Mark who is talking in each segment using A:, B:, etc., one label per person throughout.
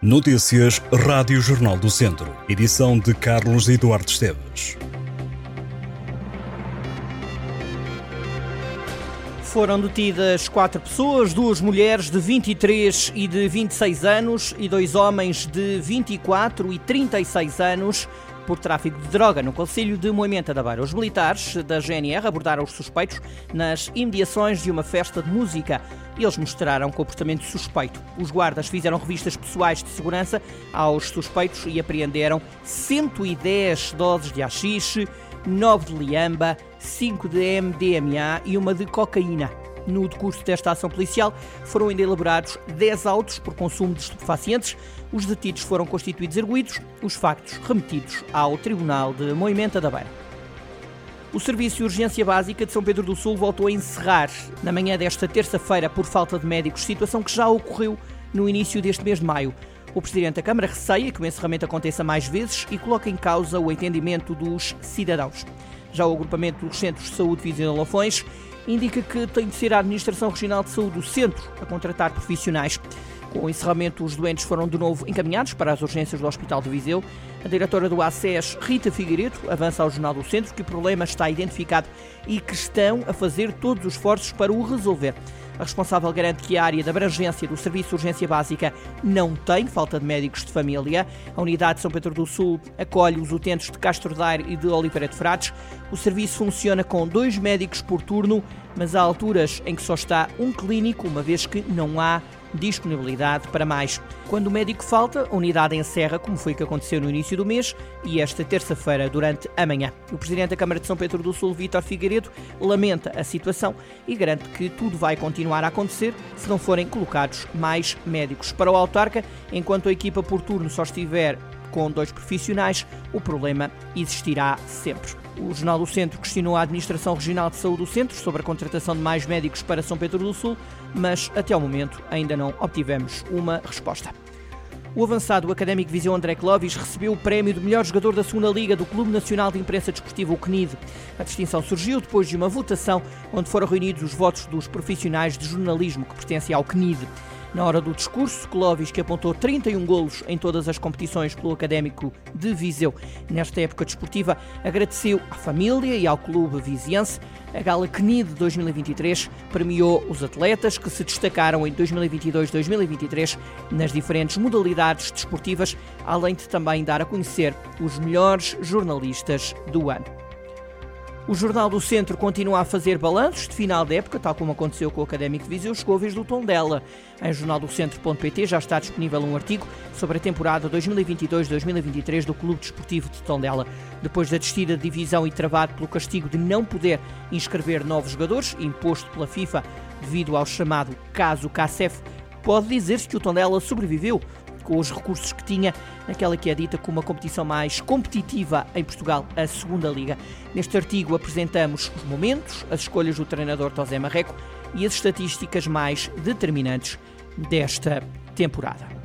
A: Notícias Rádio Jornal do Centro. Edição de Carlos Eduardo Esteves.
B: Foram detidas quatro pessoas, duas mulheres de 23 e de 26 anos e dois homens de 24 e 36 anos por tráfico de droga no Conselho de Moimenta da Beira. Os militares da GNR abordaram os suspeitos nas imediações de uma festa de música eles mostraram comportamento suspeito. Os guardas fizeram revistas pessoais de segurança aos suspeitos e apreenderam 110 doses de haxixe, 9 de liamba, 5 de MDMA e uma de cocaína. No decurso desta ação policial, foram ainda elaborados 10 autos por consumo de estupefacientes. Os detidos foram constituídos erguidos, os factos remetidos ao Tribunal de Moimenta da Beira. O Serviço de Urgência Básica de São Pedro do Sul voltou a encerrar na manhã desta terça-feira por falta de médicos, situação que já ocorreu no início deste mês de maio. O Presidente da Câmara receia que o encerramento aconteça mais vezes e coloca em causa o entendimento dos cidadãos. Já o agrupamento dos Centros de Saúde Viseu Lafões indica que tem de ser a Administração Regional de Saúde do Centro a contratar profissionais. Com o encerramento, os doentes foram de novo encaminhados para as urgências do Hospital de Viseu. A diretora do ACES, Rita Figueiredo, avança ao Jornal do Centro que o problema está identificado e que estão a fazer todos os esforços para o resolver. A responsável garante que a área de abrangência do Serviço de Urgência Básica não tem falta de médicos de família. A unidade de São Pedro do Sul acolhe os utentes de Castro Daire e de Oliveira de Frades. O serviço funciona com dois médicos por turno, mas há alturas em que só está um clínico, uma vez que não há disponibilidade para mais. Quando o médico falta, a unidade encerra, como foi que aconteceu no início do mês e esta terça-feira durante a manhã. O presidente da Câmara de São Pedro do Sul, Vítor Figueiredo, lamenta a situação e garante que tudo vai continuar a acontecer se não forem colocados mais médicos. Para o autarca, enquanto a equipa por turno só estiver com dois profissionais, o problema existirá sempre. O Jornal do Centro questionou a Administração Regional de Saúde do Centro sobre a contratação de mais médicos para São Pedro do Sul, mas até ao momento ainda não obtivemos uma resposta. O avançado académico Viseu André Clovis recebeu o prémio de melhor jogador da segunda Liga do Clube Nacional de Imprensa Desportiva, o CNID. A distinção surgiu depois de uma votação onde foram reunidos os votos dos profissionais de jornalismo que pertencem ao CNID. Na hora do discurso, Clóvis, que apontou 31 golos em todas as competições pelo Académico de Viseu nesta época desportiva, agradeceu à família e ao clube viziense. A Gala CNID 2023 premiou os atletas que se destacaram em 2022-2023 nas diferentes modalidades desportivas, além de também dar a conhecer os melhores jornalistas do ano. O Jornal do Centro continua a fazer balanços de final de época, tal como aconteceu com o Académico de Viseu, chegou a vez do Tondela. Em jornaldocentro.pt já está disponível um artigo sobre a temporada 2022-2023 do Clube Desportivo de Tondela. Depois da descida de divisão e travado pelo castigo de não poder inscrever novos jogadores, imposto pela FIFA devido ao chamado caso CACEF, pode dizer-se que o Tondela sobreviveu com os recursos que tinha naquela que é dita como a competição mais competitiva em Portugal, a Segunda Liga. Neste artigo apresentamos os momentos, as escolhas do treinador Tosé Marreco e as estatísticas mais determinantes desta temporada.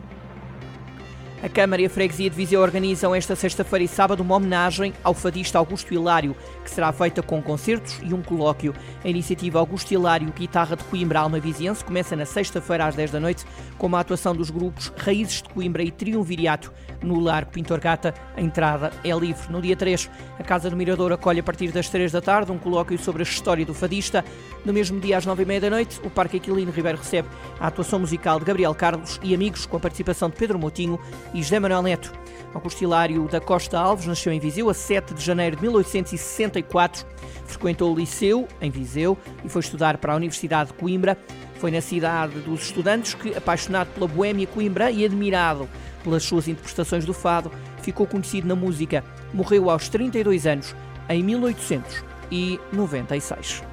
B: A Câmara e a Freguesia de Viseu organizam esta sexta-feira e sábado uma homenagem ao fadista Augusto Hilário, que será feita com concertos e um colóquio. A iniciativa Augusto Hilário, Guitarra de Coimbra Alma Viziense, começa na sexta-feira às 10 da noite, com uma atuação dos grupos Raízes de Coimbra e Triunviriato no Largo Pintor Gata. A entrada é livre. No dia 3, a Casa do Mirador acolhe a partir das 3 da tarde um colóquio sobre a história do fadista. No mesmo dia, às 9 e meia da noite, o Parque Aquilino Ribeiro recebe a atuação musical de Gabriel Carlos e amigos, com a participação de Pedro Motinho e José Manuel Neto. Augusto Hilário da Costa Alves nasceu em Viseu a 7 de janeiro de 1864. Frequentou o liceu em Viseu e foi estudar para a Universidade de Coimbra. Foi na cidade dos estudantes que, apaixonado pela boêmia Coimbra e admirado pelas suas interpretações do fado, ficou conhecido na música. Morreu aos 32 anos, em 1896.